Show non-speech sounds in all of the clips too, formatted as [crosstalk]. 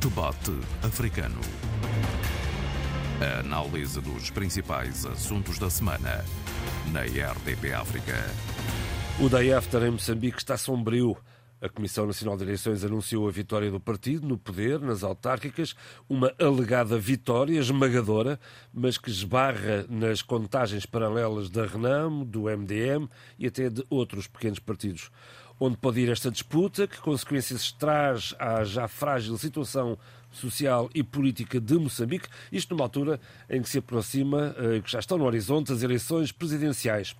Debate Africano. A análise dos principais assuntos da semana na RDP África. O Day After em Moçambique está sombrio. A Comissão Nacional de Eleições anunciou a vitória do partido no poder, nas autárquicas, uma alegada vitória esmagadora, mas que esbarra nas contagens paralelas da Renamo, do MDM e até de outros pequenos partidos. Onde pode ir esta disputa? Que consequências traz à já frágil situação social e política de Moçambique? Isto numa altura em que se aproxima, eh, que já estão no horizonte, as eleições presidenciais.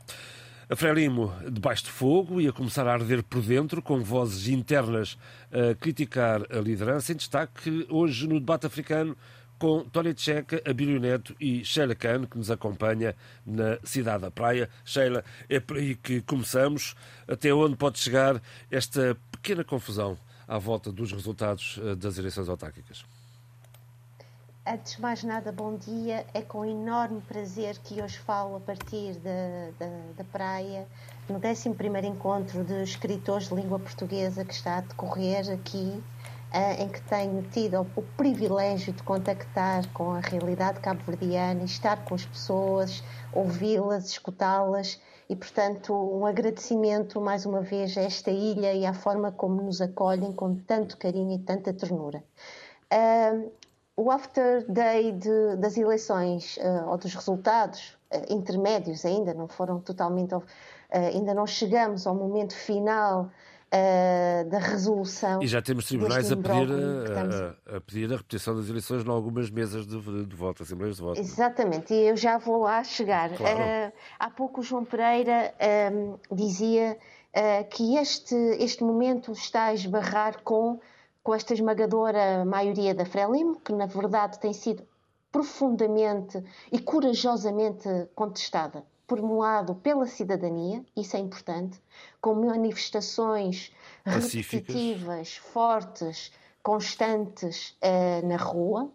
A Frelimo debaixo de fogo e a começar a arder por dentro, com vozes internas a criticar a liderança, em destaque hoje no debate africano com Tony Tcheca, Abílio Neto e Sheila Khan, que nos acompanha na cidade da Praia. Sheila, é por aí que começamos. Até onde pode chegar esta pequena confusão à volta dos resultados eh, das eleições autárquicas? Antes de mais nada, bom dia. É com enorme prazer que hoje falo a partir da, da, da praia, no 11 Encontro de Escritores de Língua Portuguesa que está a decorrer aqui, em que tenho tido o privilégio de contactar com a realidade cabo-verdiana, estar com as pessoas, ouvi-las, escutá-las e, portanto, um agradecimento mais uma vez a esta ilha e à forma como nos acolhem com tanto carinho e tanta ternura. Uh, o after day de, das eleições uh, ou dos resultados uh, intermédios ainda não foram totalmente ainda não chegamos ao momento final da resolução e já temos tribunais a pedir a, a, pedir a repetição das eleições em algumas mesas de, de voto, assembleias de voto. Exatamente, e eu já vou lá chegar. Claro. há pouco o João Pereira um, dizia que este, este momento está a esbarrar com com esta esmagadora maioria da Frelimo, que na verdade tem sido profundamente e corajosamente contestada, por um lado pela cidadania, isso é importante, com manifestações Pacíficas. repetitivas, fortes, constantes uh, na rua.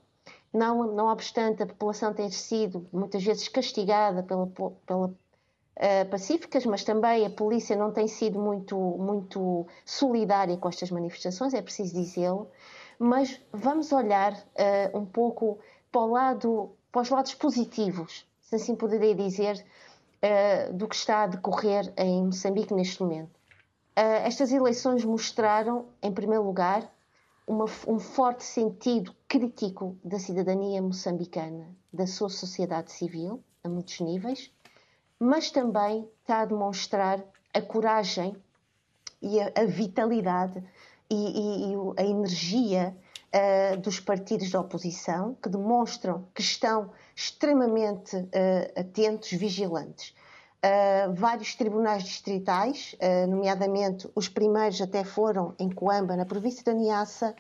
Não, não obstante a população ter sido muitas vezes castigada pela, pela uh, pacíficas, mas também a polícia não tem sido muito, muito solidária com estas manifestações, é preciso dizê-lo. Mas vamos olhar uh, um pouco para, o lado, para os lados positivos, se assim poderia dizer, uh, do que está a decorrer em Moçambique neste momento. estas eleições mostraram, em primeiro lugar, uma, um forte sentido crítico da cidadania moçambicana, da sua sociedade civil, a muitos níveis, mas também está a demonstrar a coragem e a, a vitalidade e, e, e, a energia uh, dos partidos da oposição, que demonstram que estão extremamente uh, atentos, vigilantes. Uh, vários tribunais distritais, nomeadamente os primeiros até foram em Coamba, na província da Niassa,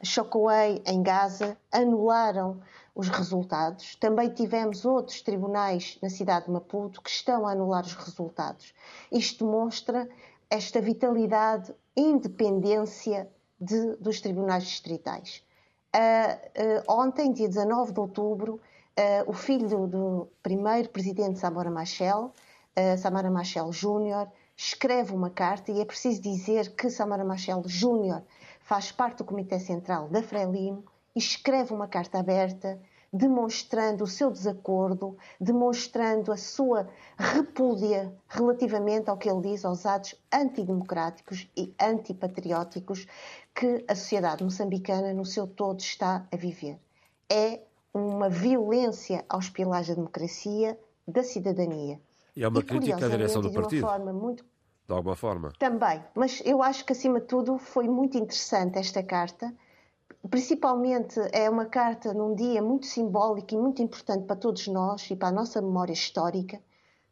Chocoei, em Gaza, anularam os resultados. Também tivemos outros tribunais na cidade de Maputo que estão a anular os resultados. Isto demonstra esta vitalidade independência de, dos tribunais distritais. Uh, uh, ontem, dia 19 de outubro, uh, o filho do, primeiro presidente Samora Machel, Samara Machel Júnior, escreve uma carta e é preciso dizer que Samara Machel Júnior faz parte do Comitê Central da Frelimo e escreve uma carta aberta demonstrando o seu desacordo, demonstrando a sua repúdia relativamente ao que ele diz aos atos antidemocráticos e antipatrióticos que a sociedade moçambicana no seu todo está a viver. É uma violência aos pilares da democracia, da cidadania. E é uma e, crítica à direção do partido. De uma forma muito de alguma forma. Também, mas eu acho que acima de tudo foi muito interessante esta carta. Principalmente é uma carta num dia muito simbólico e muito importante para todos nós e para a nossa memória histórica,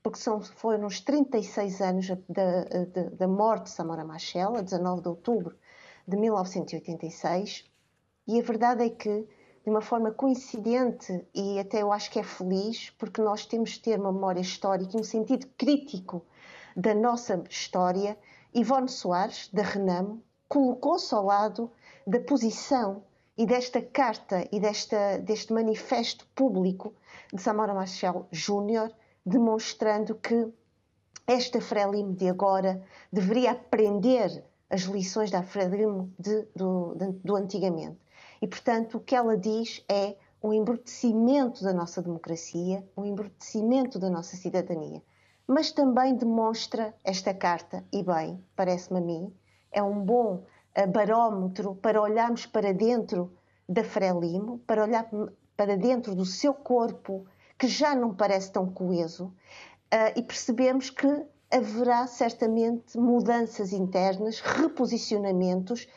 porque são, foram os 36 anos da, morte de Samora Machel, a 19 de outubro de 1986, e a verdade é que, de uma forma coincidente e até eu acho que é feliz, porque nós temos de ter uma memória histórica e um sentido crítico da nossa história, Ivone Soares, da Renamo, colocou-se ao lado da posição e desta carta e desta, deste manifesto público de Samora Machel Júnior, demonstrando que esta Frelimo de agora deveria aprender as lições da Frelimo de, do, de, do antigamente. E, portanto, o que ela diz é um embrutecimento da nossa democracia, um embrutecimento da nossa cidadania. Mas também demonstra esta carta, e bem, parece-me a mim, é um bom barómetro para olharmos para dentro da Frelimo, para olhar para dentro do seu corpo, que já não parece tão coeso, uh, e percebemos que haverá certamente mudanças internas, reposicionamentos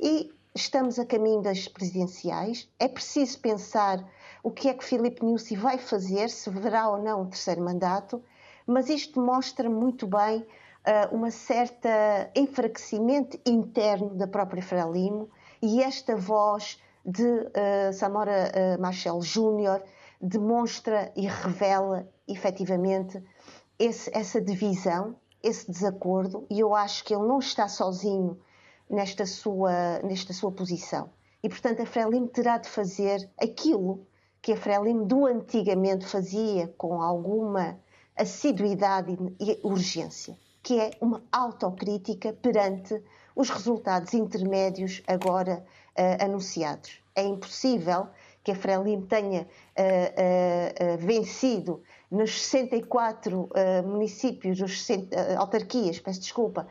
e estamos a caminho das presidenciais. É preciso pensar o que é que Filipe Nussi vai fazer, se verá ou não um terceiro mandato, mas isto mostra muito bem uh, uma certa enfraquecimento interno da própria Frelimo e esta voz de uh, Samora uh, Machel Júnior demonstra e revela efetivamente esse, essa divisão, esse desacordo, e eu acho que ele não está sozinho nesta sua, nesta sua posição. E, portanto, a Frelimo terá de fazer aquilo que a Frelimo do antigamente fazia com alguma assiduidade e urgência, que é uma autocrítica perante os resultados intermédios agora uh, anunciados. É impossível que a Frelimo tenha uh, uh, vencido nos 64 municípios, os autarquias, peço desculpa,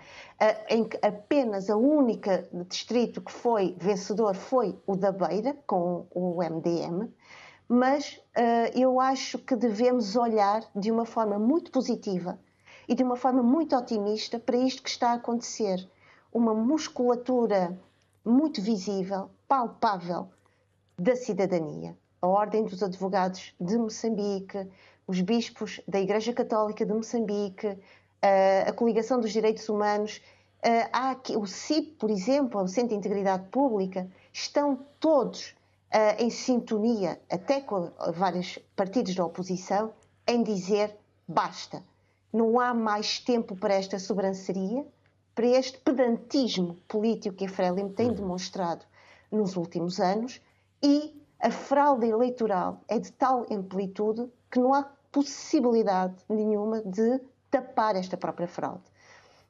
em que apenas a única distrito que foi vencedor foi o da Beira, com o MDM, mas eu acho que devemos olhar de uma forma muito positiva e de uma forma muito otimista para isto que está a acontecer. Uma musculatura muito visível, palpável, da cidadania. A Ordem dos Advogados de Moçambique, os bispos da Igreja Católica de Moçambique, a Coligação dos Direitos Humanos, há aqui, o CIP, por exemplo, o Centro de Integridade Pública, estão todos em sintonia, até com vários partidos da oposição, em dizer basta. Não há mais tempo para esta sobranceria, para este pedantismo político que a Frelimo tem uhum. demonstrado nos últimos anos e a fraude eleitoral é de tal amplitude que não há possibilidade nenhuma de tapar esta própria fraude.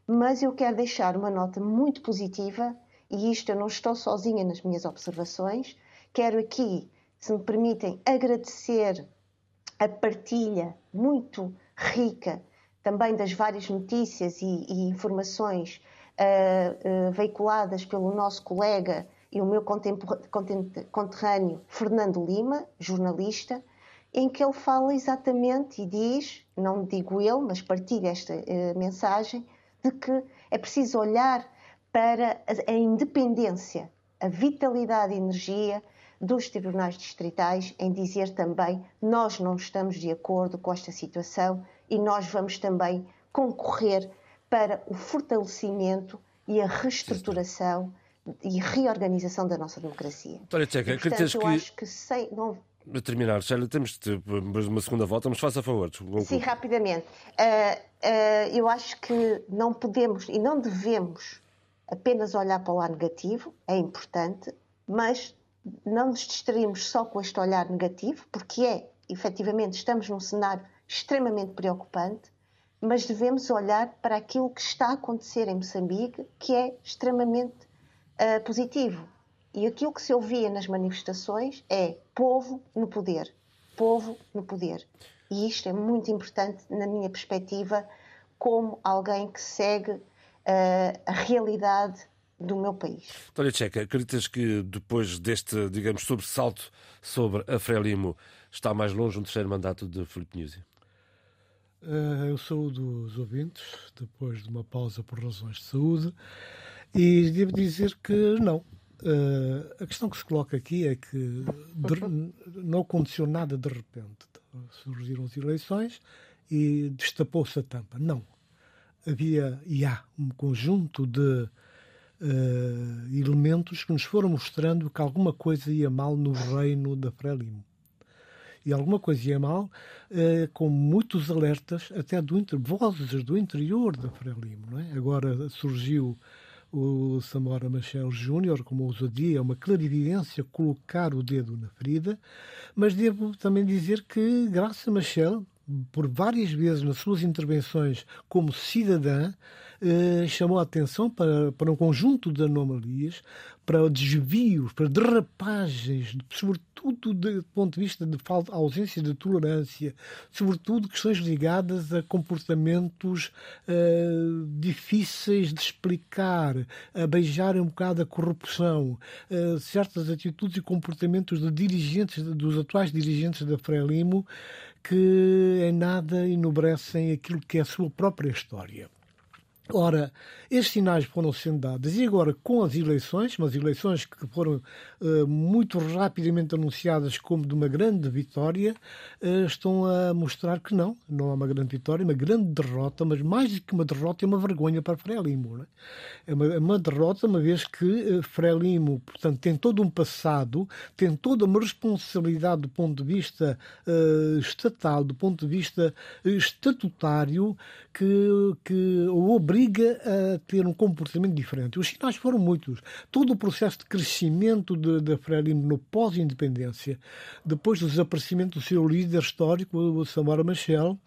Mas eu quero deixar uma nota muito positiva, e isto eu não estou sozinha nas minhas observações. Quero aqui, se me permitem, agradecer a partilha muito rica também das várias notícias e, e informações uh, uh, veiculadas pelo nosso colega e o meu conterrâneo Fernando Lima, jornalista, em que ele fala exatamente e diz, não digo ele, mas partilha esta uh, mensagem, de que é preciso olhar para a, a independência, a vitalidade e energia dos tribunais distritais em dizer também nós não estamos de acordo com esta situação e nós vamos também concorrer para o fortalecimento e a reestruturação e reorganização da nossa democracia. António Tcheca, e, portanto, eu que... acho que sem... Não... A terminar, Célia, temos de uma segunda volta, mas faça a favor. Sim, rapidamente. Uh, uh, eu acho que não podemos e não devemos apenas olhar para o lado negativo, é importante, mas não nos distraímos só com este olhar negativo, porque é, efetivamente, estamos num cenário extremamente preocupante, mas devemos olhar para aquilo que está a acontecer em Moçambique, que é extremamente uh, positivo. E aquilo que se ouvia nas manifestações é povo no poder. Povo no poder. E isto é muito importante na minha perspectiva, como alguém que segue uh, a realidade do meu país. Antónia Tcheca, acreditas que depois deste, digamos, sobressalto sobre a Frelimo está mais longe um terceiro mandato de Filipe Nyusi? Uh, eu sou dos ouvintes, depois de uma pausa por razões de saúde, e devo dizer que não. Uh, a questão que se coloca aqui é que não aconteceu nada de repente. Surgiram as eleições e destapou-se a tampa. Não. Havia e há um conjunto de uh, elementos que nos foram mostrando que alguma coisa ia mal no reino da Frelimo e alguma coisa ia mal, eh, com muitos alertas, até do, vozes do interior da Frelimo. Não é? Agora surgiu o Samora Machel Júnior, com uma ousadia, uma clarividência, colocar o dedo na ferida, mas devo também dizer que Graça Machel, por várias vezes nas suas intervenções como cidadã, eh, chamou a atenção para, para um conjunto de anomalias, para desvios, para derrapagens, sobretudo do ponto de vista de falta, ausência de tolerância, sobretudo questões ligadas a comportamentos uh, difíceis de explicar, a beijar um bocado a corrupção, uh, certas atitudes e comportamentos de dirigentes, dos atuais dirigentes da Frelimo, que em nada enobrecem aquilo que é a sua própria história. Ora, estes sinais foram sendo dados e agora com as eleições, umas eleições que foram uh, muito rapidamente anunciadas como de uma grande vitória, uh, estão a mostrar que não, não é uma grande vitória, uma grande derrota, mas mais do que uma derrota é uma vergonha para Frelimo. É? é? uma, é uma derrota, uma vez que uh, Frelimo, portanto, tem todo um passado, tem toda uma responsabilidade do ponto de vista estatal, do ponto de vista estatutário, que, que o obriga a ter um comportamento diferente. Os sinais foram muitos. Todo o processo de crescimento de Frelimo no pós-independência, depois do desaparecimento do seu líder histórico, o Samora Machel,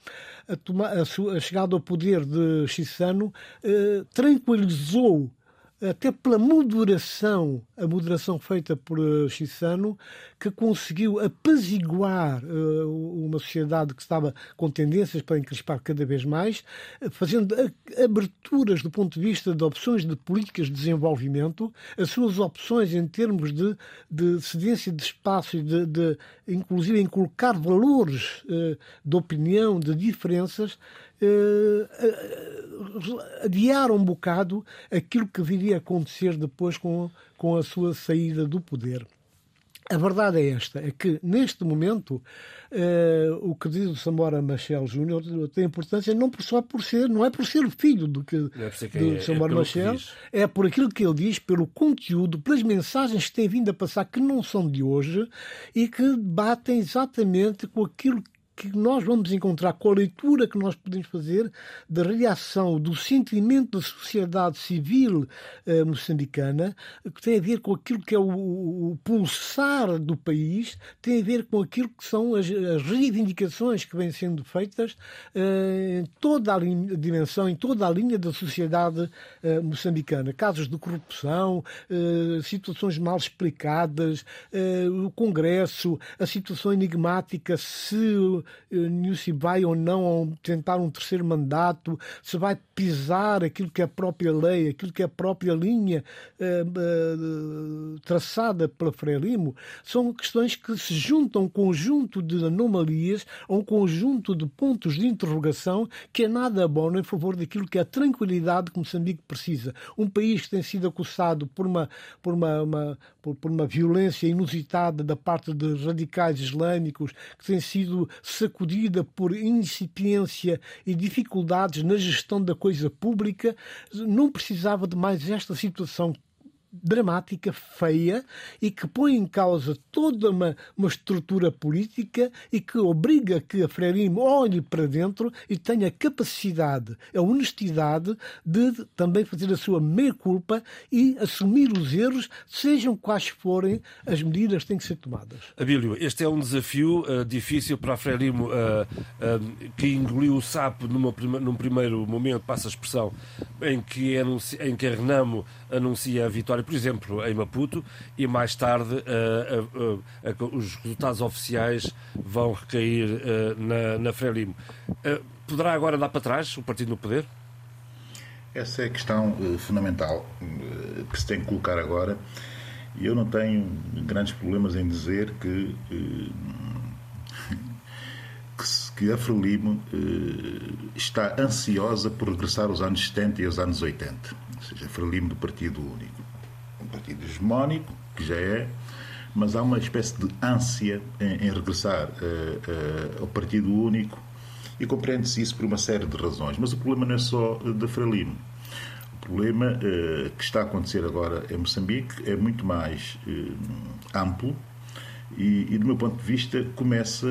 a, a, a chegada ao poder de Chissano, eh, tranquilizou até pela moderação, a moderação feita por uh, Chissano, que conseguiu apaziguar uh, uma sociedade que estava com tendências para encrespar cada vez mais, uh, fazendo aberturas do ponto de vista de opções de políticas de desenvolvimento, as suas opções em termos de, de cedência de espaço e de, de, inclusive, em colocar valores de opinião, de diferenças, adiar um bocado aquilo que viria a acontecer depois com, com a sua saída do poder. A verdade é esta, é que neste momento uh, o que diz o Samora Machel Júnior tem importância não só por ser, não é por ser o filho do que, é do é, Samora é Machel, é por aquilo que ele diz, pelo conteúdo, pelas mensagens que tem vindo a passar que não são de hoje e que batem exatamente com aquilo que nós vamos encontrar com a leitura que nós podemos fazer da reação do sentimento da sociedade civil eh, moçambicana, que tem a ver com aquilo que é o, o, pulsar do país, tem a ver com aquilo que são as, as reivindicações que vêm sendo feitas eh, em toda a linha, dimensão, em toda a linha da sociedade eh, moçambicana. Casos de corrupção, eh, situações mal explicadas, eh, o Congresso, a situação enigmática se se vai ou não tentar um terceiro mandato, se vai pisar aquilo que é a própria lei, aquilo que é a própria linha eh, eh, traçada pela Frelimo, são questões que se juntam a um conjunto de anomalias, a um conjunto de pontos de interrogação que é nada bom em favor daquilo que é a tranquilidade que Moçambique precisa. Um país que tem sido acusado por uma, por uma, uma por, por uma violência inusitada da parte de radicais islâmicos, que tem sido sacudida por incipiência e dificuldades na gestão da coisa pública, não precisava de mais esta situação dramática, feia e que põe em causa toda uma, uma estrutura política e que obriga que a Frelimo olhe para dentro e tenha capacidade, a honestidade de também fazer a sua meia-culpa e assumir os erros, sejam quais forem as medidas que têm que ser tomadas. Abílio, este é um desafio uh, difícil para a Frelimo, uh, uh, que engoliu o sapo numa, num primeiro momento, passa a expressão, em que, em que a Renamo anuncia a vitória por exemplo, em Maputo, e mais tarde uh, uh, uh, os resultados oficiais vão recair na, na Frelimo. poderá agora dar para trás o partido no poder? Essa é a questão fundamental que se tem que colocar agora. E eu não tenho grandes problemas em dizer que, [laughs] que a Frelimo está ansiosa por regressar aos anos 70 e aos anos 80. Ou seja, a Frelimo do Partido Único partido hegemónico, que já é, mas há uma espécie de ânsia em, em regressar uh, uh, ao partido único e compreende-se isso por uma série de razões. Mas o problema não é só da Frelimo. O problema uh, que está a acontecer agora em Moçambique é muito mais amplo e, e, do meu ponto de vista, começa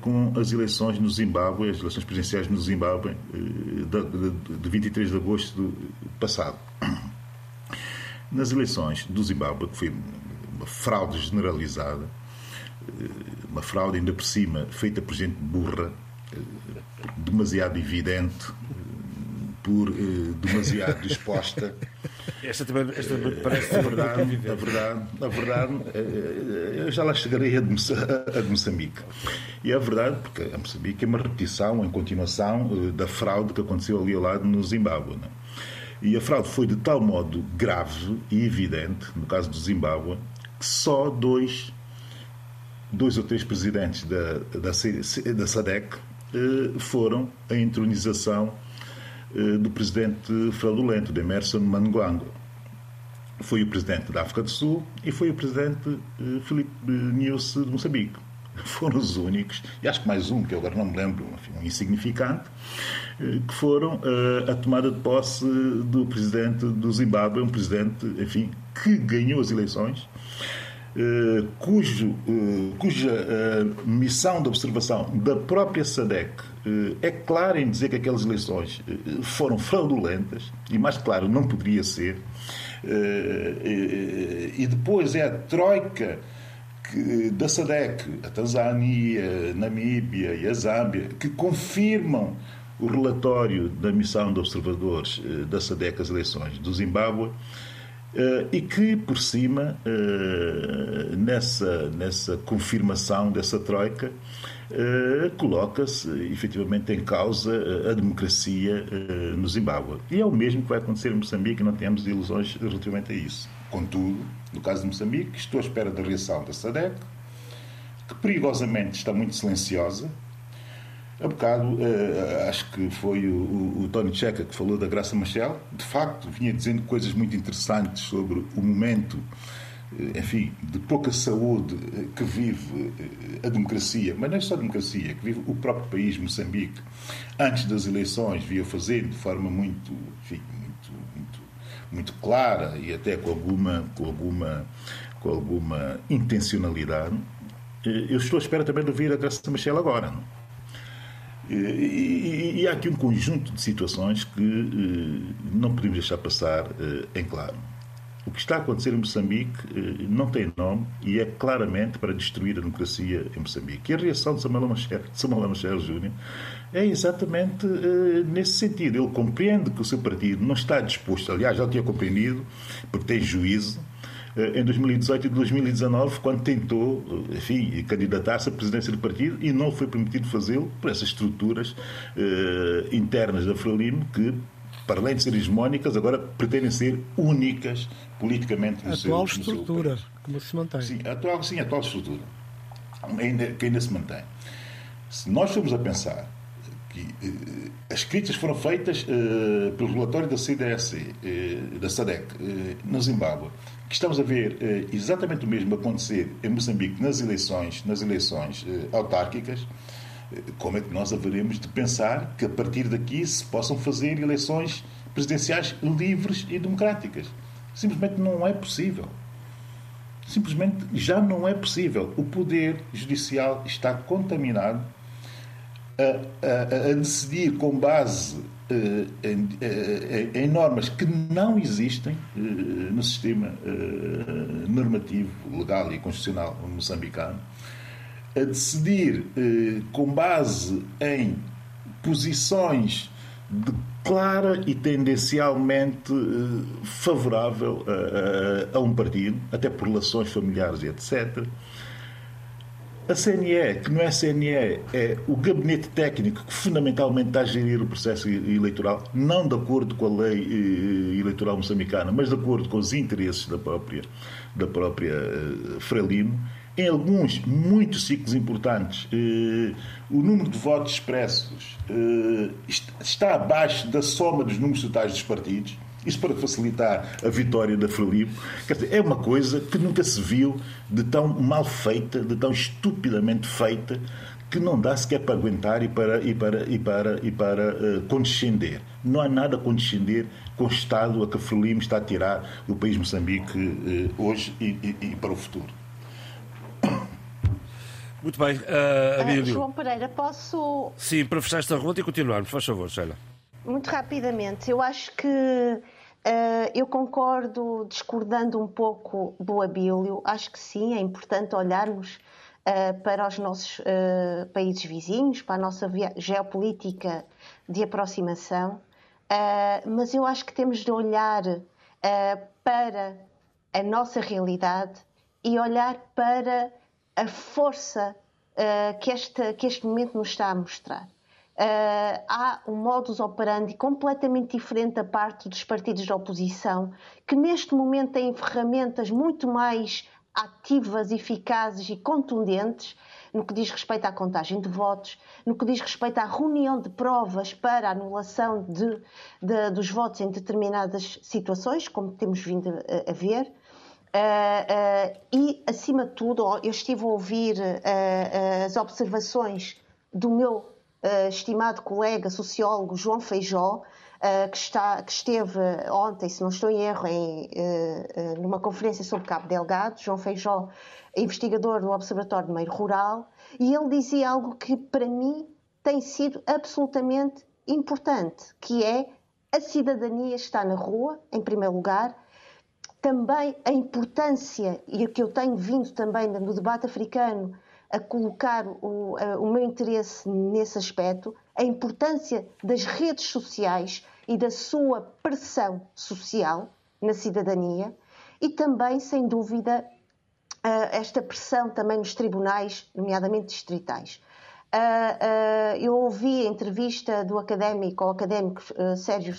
com as eleições no Zimbábue, as eleições presidenciais no Zimbábue, de, de, de 23 de agosto do passado. Nas eleições do Zimbábue, que foi uma fraude generalizada, eh, uma fraude ainda por cima feita por gente burra, demasiado evidente, por demasiado disposta. [laughs] Esta também, esta parece a verdade, a verdade, a verdade, eu já lá chegarei a, a Moçambique. E é verdade, porque a Moçambique é uma repetição, em continuação, da fraude que aconteceu ali ao lado no Zimbábue. Não? E a fraude foi de tal modo grave e evidente, no caso do Zimbábue, que só dois, dois ou três presidentes da, da, da SADEC eh, foram a entronização eh, do presidente fraudulento, de Emerson. Foi o presidente da África do Sul e foi o presidente eh, Filipe Nyusi de Moçambique. [laughs] Foram os únicos, e acho que mais um, que eu agora não me lembro, enfim, um insignificante, que foram a tomada de posse do presidente do Zimbábue, um presidente, enfim, que ganhou as eleições, cujo, cuja missão de observação da própria SADEC é clara em dizer que aquelas eleições foram fraudulentas, e mais claro não poderia ser, e depois é a Troika da SADEC, a Tanzânia, a Namíbia e a Zâmbia, que confirmam o relatório da missão de observadores da SADEC às eleições do Zimbábue, Uh, e que, por cima, uh, nessa, nessa confirmação dessa troika, coloca-se efetivamente em causa a democracia no Zimbábue. E é o mesmo que vai acontecer em Moçambique, não temos ilusões relativamente a isso. Contudo, no caso de Moçambique, estou à espera da reação da SADEC, que perigosamente está muito silenciosa, Há bocado, uh, acho que foi o, o, o Tony Checa que falou da Graça Machel. De facto, vinha dizendo coisas muito interessantes sobre o momento, uh, enfim, de pouca saúde uh, que vive a democracia, mas não é só a democracia, que vive o próprio país, Moçambique. Antes das eleições, via fazer de forma muito, enfim, muito, clara e até com alguma, com alguma, com alguma intencionalidade. Eu estou à espera também de ouvir a Graça Machel agora. E, e, e, há aqui um conjunto de situações que eh, não podemos deixar passar eh, em claro. O que está a acontecer em Moçambique eh, não tem nome e é claramente para destruir a democracia em Moçambique. E a reação de Samuel Machel Júnior é exatamente nesse sentido. Ele compreende que o seu partido não está disposto, aliás, já tinha compreendido, porque tem juízo, em 2018 e 2019, quando tentou, enfim, candidatar-se à presidência do partido e não foi permitido fazê-lo por essas estruturas eh, internas da Frelimo que, para além de serem hegemónicas, agora pretendem ser únicas politicamente no a seu, atual no estrutura, como se mantém. Sim, a atual, sim, a atual estrutura, ainda, que ainda se mantém. Se nós formos a pensar que eh, as críticas foram feitas eh, pelo relatório da CDSC, eh, da SADEC, eh, na Zimbábue, que estamos a ver eh, exatamente o mesmo acontecer em Moçambique nas eleições, nas eleições eh, autárquicas, como é que nós haveremos de pensar que a partir daqui se possam fazer eleições presidenciais livres e democráticas? Simplesmente não é possível. Simplesmente já não é possível. O poder judicial está contaminado a, a, a decidir com base eh, em, eh, em, normas que não existem eh, no sistema normativo, legal e constitucional moçambicano, a decidir com base em posições de clara e tendencialmente favorável a, a, a um partido, até por relações familiares e etc a CNE, que não é CNE, é o gabinete técnico que fundamentalmente está a gerir o processo eleitoral, não de acordo com a lei eh, eleitoral moçambicana, mas de acordo com os interesses da própria, da própria uh, Frelimo. Em alguns, muitos ciclos importantes, uh, o número de votos expressos uh, está abaixo da soma dos números totais dos partidos isto para facilitar a vitória da Frelimo. Quer dizer, é uma coisa que nunca se viu de tão mal feita, de tão estupidamente feita, que não dá sequer para aguentar e para, e para, e para, e para uh, condescender. Não há nada a condescender com o estado a que a Frelimo está a tirar o país Moçambique uh, hoje e, e, e, para o futuro. Muito bem, uh, Abílio. João Pereira, posso... Sim, para fechar esta ronda e continuarmos, faz favor, Sheila. Muito rapidamente, eu acho que Uh, eu concordo, discordando um pouco do Abílio, acho que sim, é importante olharmos uh, para os nossos uh, países vizinhos, para a nossa geopolítica de aproximação, uh, mas eu acho que temos de olhar para a nossa realidade e olhar para a força que, este, que este momento nos está a mostrar. Uh, há um modus operandi completamente diferente da parte dos partidos de oposição, que neste momento têm ferramentas muito mais ativas, eficazes e contundentes no que diz respeito à contagem de votos, no que diz respeito à reunião de provas para a anulação de, de, dos votos em determinadas situações, como temos vindo a, a ver. Uh, uh, e, acima de tudo, eu estive a ouvir as observações do meu uh, estimado colega sociólogo João Feijó, uh, que, está, que, esteve ontem, se não estou em erro, em, uh, numa conferência sobre Cabo Delgado. João Feijó, investigador do Observatório do Meio Rural, e ele dizia algo que para mim tem sido absolutamente importante, que é a cidadania está na rua, em primeiro lugar, também a importância, e o que eu tenho vindo também no debate africano, a colocar o, a, o meu interesse nesse aspecto, a importância das redes sociais e da sua pressão social na cidadania e também, sem dúvida, esta pressão também nos tribunais, nomeadamente distritais. Eu ouvi a entrevista do académico, ao académico Sérgio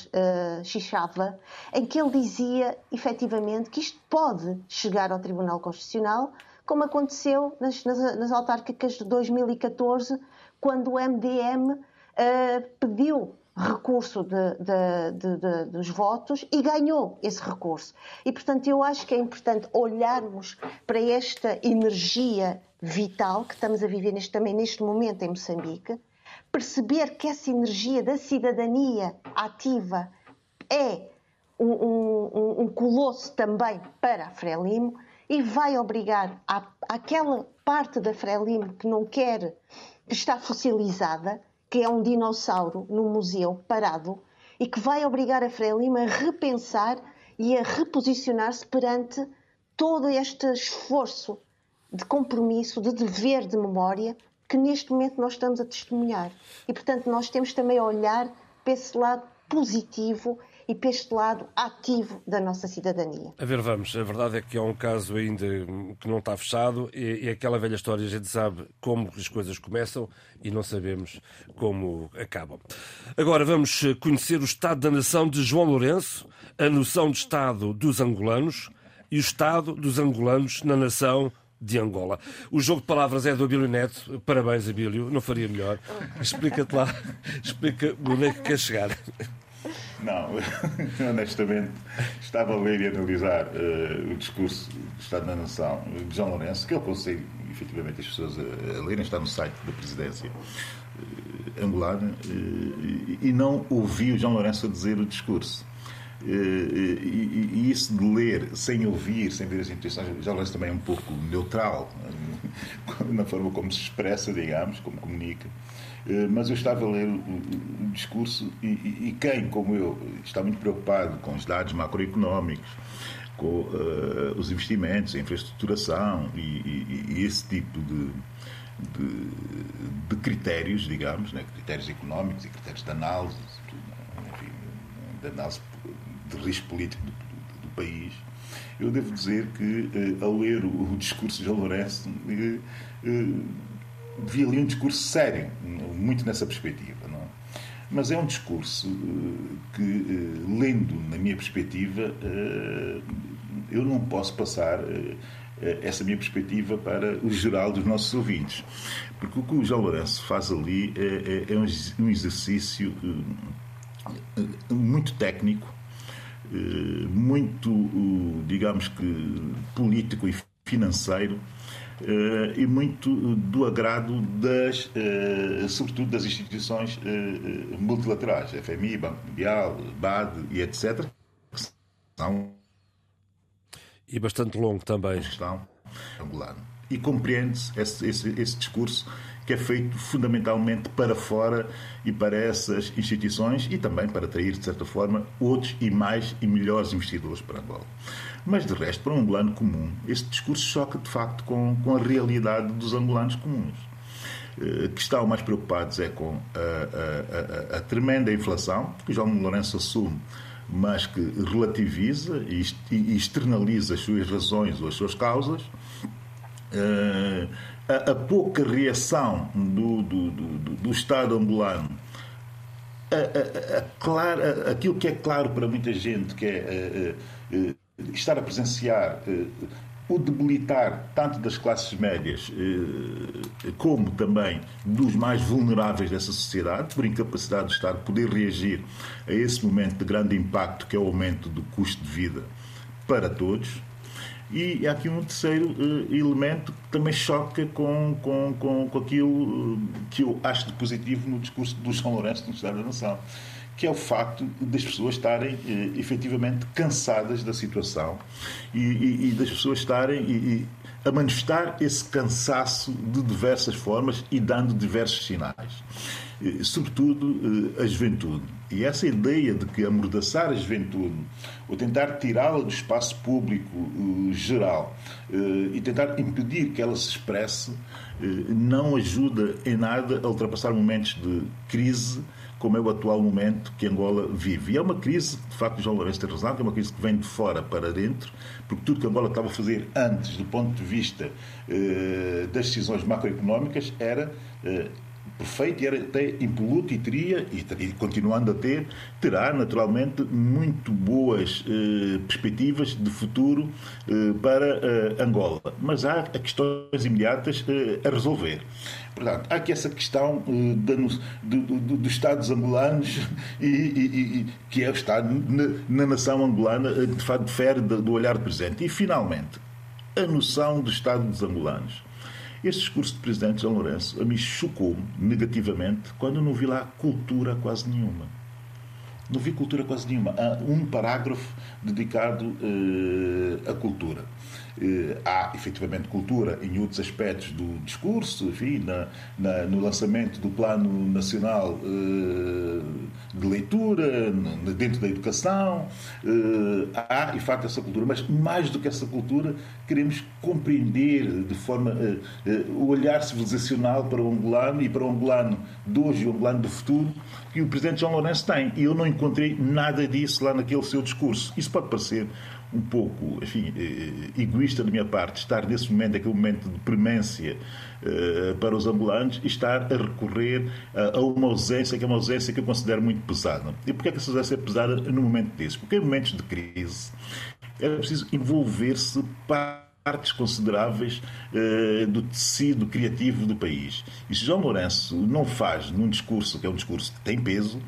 Xixava, em que ele dizia, efetivamente, que isto pode chegar ao Tribunal Constitucional como aconteceu nas, nas, nas autárquicas de 2014, quando o MDM eh, pediu recurso de, de, de, dos votos e ganhou esse recurso. E, portanto, eu acho que é importante olharmos para esta energia vital que estamos a viver neste, também neste momento em Moçambique, perceber que essa energia da cidadania ativa é um, um, um colosso também para a Frelimo e vai obrigar a, aquela parte da Frelimo que não quer, que está fossilizada, que é um dinossauro no museu parado, e que vai obrigar a Frelimo a repensar e a reposicionar-se perante todo este esforço de compromisso, de dever de memória que neste momento nós estamos a testemunhar. E, portanto, nós temos também a olhar para esse lado positivo e para este lado ativo da nossa cidadania. A ver, vamos. A verdade é que é um caso ainda que não está fechado e, e aquela velha história, a gente sabe como as coisas começam e não sabemos como acabam. Agora vamos conhecer o Estado da Nação de João Lourenço, a noção de Estado dos angolanos e o Estado dos angolanos na nação de Angola. O jogo de palavras é do Abílio Neto. Parabéns, Abílio. Não faria melhor. Explica-te lá. Explica onde é que quer chegar. Não, [laughs] honestamente, estava a ler e analisar uh, o discurso do Estado da Nação de João Lourenço, que eu aconselho efetivamente as pessoas a, a lerem, está no site da presidência uh, angolana, uh, e não ouvi o João Lourenço dizer o discurso. E, e, e, isso de ler sem ouvir, sem ver as intenções, já Lourenço também um pouco neutral [laughs] na forma como se expressa, digamos, como comunica. Eh, mas eu estava a ler o, discurso e, quem, como eu, está muito preocupado com os dados macroeconómicos, com os investimentos, a infraestruturação e, esse tipo de, de, de, critérios, digamos, né? critérios económicos e critérios de análise, análise de risco político do, do, do país, eu devo dizer que, uh, ao ler o, o discurso de João Lourenço, uh, vi ali um discurso sério, muito nessa perspectiva. Não é? Mas é um discurso eh, que, eh, lendo na minha perspectiva, eh, eu não posso passar essa minha perspectiva para o geral dos nossos ouvintes. Porque o que o João Lourenço faz ali é, é, é um exercício muito técnico, muito, digamos que, político e financeiro, e muito do agrado das, sobretudo das instituições multilaterais, FMI, Banco Mundial, BAD e etc. São... E bastante longo também. Estão angolano. E compreende-se esse, esse, esse discurso que é feito fundamentalmente para fora e para essas instituições e também para atrair, de certa forma, outros e mais e melhores investidores para Angola. Mas, de resto, para um angolano comum, este discurso choca, de facto, com, com a realidade dos angolanos comuns eh, que estão mais preocupados é com a, a, a, a tremenda inflação, que João Lourenço assume, mas que relativiza e externaliza as suas razões ou as suas causas, eh, a, a pouca reação do, do, do, do Estado angolano a, a, clara, aquilo que é claro para muita gente, que é uh, uh, estar a presenciar o debilitar tanto das classes médias como também dos mais vulneráveis dessa sociedade, por incapacidade do Estado poder reagir a esse momento de grande impacto que é o aumento do custo de vida para todos. E aqui um terceiro uh, elemento que também choca com, com, com, com aquilo uh, que eu acho de positivo no discurso do João Lourenço no Estado da Nação, que é o facto das pessoas estarem uh, efetivamente cansadas da situação e, e, e das pessoas estarem e, a manifestar esse cansaço de diversas formas e dando diversos sinais. Sobretudo a juventude e essa ideia de que amordaçar a juventude, ou tentar tirá-la do espaço público uh, geral uh, e tentar impedir que ela se expresse, não ajuda em nada a ultrapassar momentos de crise como é o atual momento que Angola vive. E é uma crise, de facto, João Lourenço tem razão, que é uma crise que vem de fora para dentro, porque tudo que Angola estava a fazer antes, do ponto de vista das decisões macroeconómicas, era perfeito e era até impoluto e teria, e, continuando a ter, terá naturalmente muito boas eh, perspectivas de futuro eh, para eh, Angola. Mas há questões imediatas eh, a resolver. Portanto, há aqui essa questão dos do, do, do Estados angolanos [laughs] e, e, e, que é o Estado na, na nação angolana, eh, de facto, difere do, olhar presente. E, finalmente, a noção do Estado dos angolanos. Este discurso do presidente João Lourenço a mim chocou-me negativamente quando não vi lá cultura quase nenhuma. Não vi cultura quase nenhuma. Há um parágrafo dedicado uh, à cultura. Eh, há efetivamente cultura em outros aspectos do discurso, enfim, na, na, no lançamento do Plano Nacional eh, de Leitura, dentro da educação. Eh, há, de facto, essa cultura, mas mais do que essa cultura, queremos compreender de forma o olhar civilizacional para o angolano e para o angolano de hoje e o angolano do futuro que o Presidente João Lourenço tem. E eu não encontrei nada disso lá naquele seu discurso. Isso pode parecer um pouco, enfim, eh, egoísta da minha parte, estar nesse momento, aquele momento de premência uh, para os ambulantes e estar a recorrer a, a, uma ausência que é uma ausência que eu considero muito pesada. E porquê é que essa ausência é pesada no momento desse? Porque em momentos de crise é preciso envolver-se para partes consideráveis uh, do tecido criativo do país. E se João Lourenço não faz num discurso, que é um discurso que tem peso,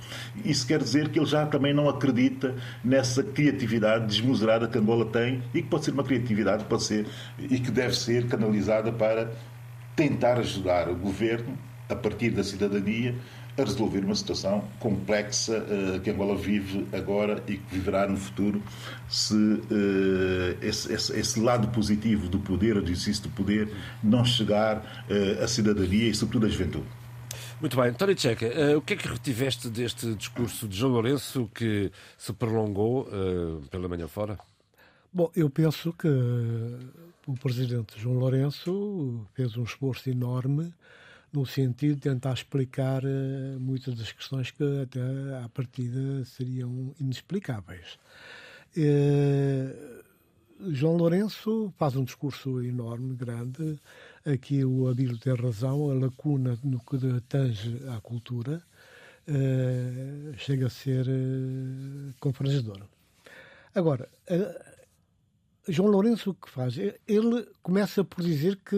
isso quer dizer que ele já também não acredita nessa criatividade desmesurada que Angola tem e que pode ser uma criatividade pode ser e que deve ser canalizada para tentar ajudar o governo, a partir da cidadania, a resolver uma situação complexa uh, que Angola vive agora e que viverá no futuro se uh, esse, esse, esse, lado positivo do poder, do exercício do poder, não chegar uh, à cidadania e, sobretudo, à juventude. Muito bem. António Checa, uh, o que é que retiveste deste discurso de João Lourenço que se prolongou uh, pela manhã fora? Bom, eu penso que o presidente João Lourenço fez um esforço enorme no sentido de tentar explicar uh, muitas das questões que até à partida seriam inexplicáveis. Uh, João Lourenço faz um discurso enorme, grande. Aqui o Abílio tem razão, a lacuna no que tange à cultura uh, chega a ser uh, confrangedora. Agora, João Lourenço o que faz? Ele começa por dizer que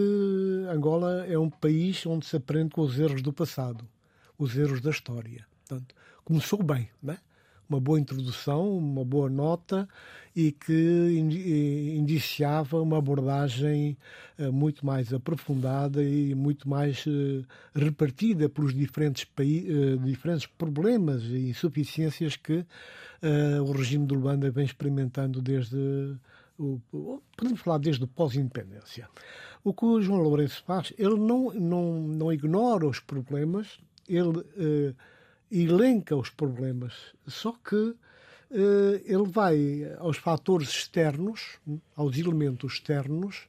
Angola é um país onde se aprende com os erros do passado, os erros da história. Portanto, começou bem, não é? uma boa introdução, uma boa nota e que indiciava uma abordagem eh, muito mais aprofundada e muito mais eh, repartida pelos diferentes, eh, diferentes problemas e insuficiências que o regime de Luanda vem experimentando desde o, podemos falar desde o pós-independência. O que o João Lourenço faz, ele não, não, não ignora os problemas, ele uh, elenca os problemas, só que uh, ele vai aos fatores externos, aos elementos externos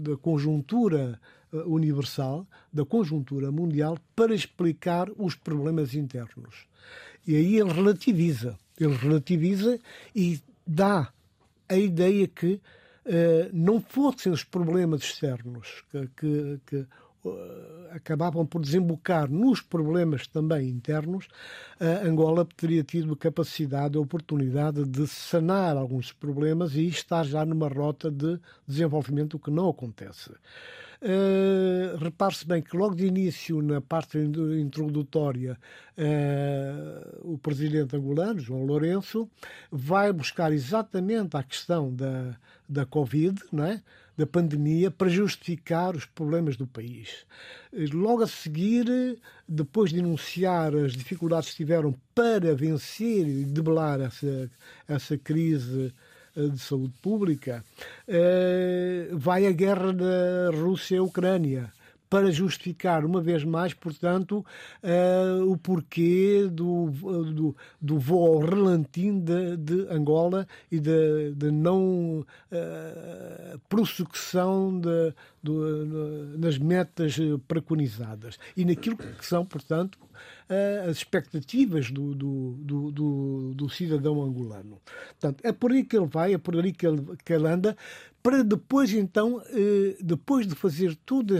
da conjuntura eh, universal, da conjuntura mundial, para explicar os problemas internos. E aí ele relativiza. Ele relativiza e dá a ideia que uh, não fossem os problemas externos que, que, que uh, acabavam por desembocar nos problemas também internos, uh, Angola teria tido a capacidade, a oportunidade de sanar alguns problemas e estar já numa rota de desenvolvimento, o que não acontece. Uh, Repare-se bem que logo de início, na parte introdutória, uh, o presidente angolano, João Lourenço, vai buscar exatamente a questão da, da Covid, não é? da pandemia, para justificar os problemas do país. Logo a seguir, depois de enunciar as dificuldades que tiveram para vencer e debelar essa, essa crise eh, de saúde pública, eh, vai a guerra da Rússia-Ucrânia para justificar uma vez mais, portanto, uh, o porquê do, do, do voo ao relantim de, de, Angola e de não uh, prossecução de, nas metas preconizadas e naquilo que são, portanto, uh, as expectativas do, do, do, do cidadão angolano. Portanto, é por aí que ele vai, é por aí que ele, que ele anda, para depois então, eh, depois de fazer toda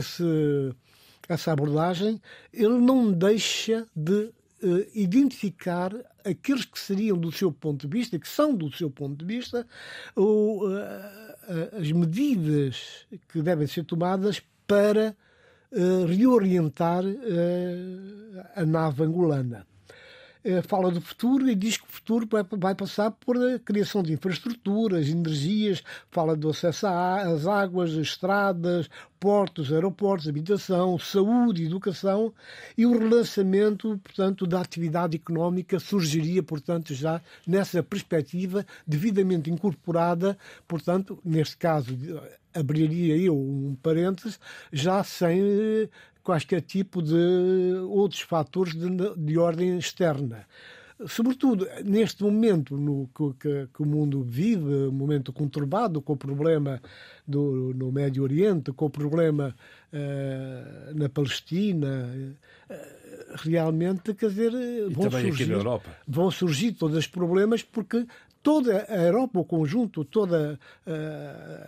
essa abordagem, ele não deixa de eh, identificar aqueles que seriam do seu ponto de vista, que são do seu ponto de vista, ou, eh, as medidas que devem ser tomadas para reorientar a nave angolana. Eh, fala do futuro e diz que o futuro vai, passar por a criação de infraestruturas, energias, fala do acesso às águas, estradas, portos, aeroportos, habitação, saúde, educação e o relançamento, portanto, da atividade económica surgiria, portanto, já nessa perspectiva devidamente incorporada, portanto, neste caso abriria eu um parênteses, já sem quaisquer tipo de outros fatores de, de ordem externa. Sobretudo neste momento no que, que, o mundo vive, um momento conturbado com o problema do, no Médio Oriente, com o problema uh, na Palestina, uh, realmente, quer dizer, vão surgir, vão surgir todos os problemas porque toda a Europa, o conjunto, toda eh,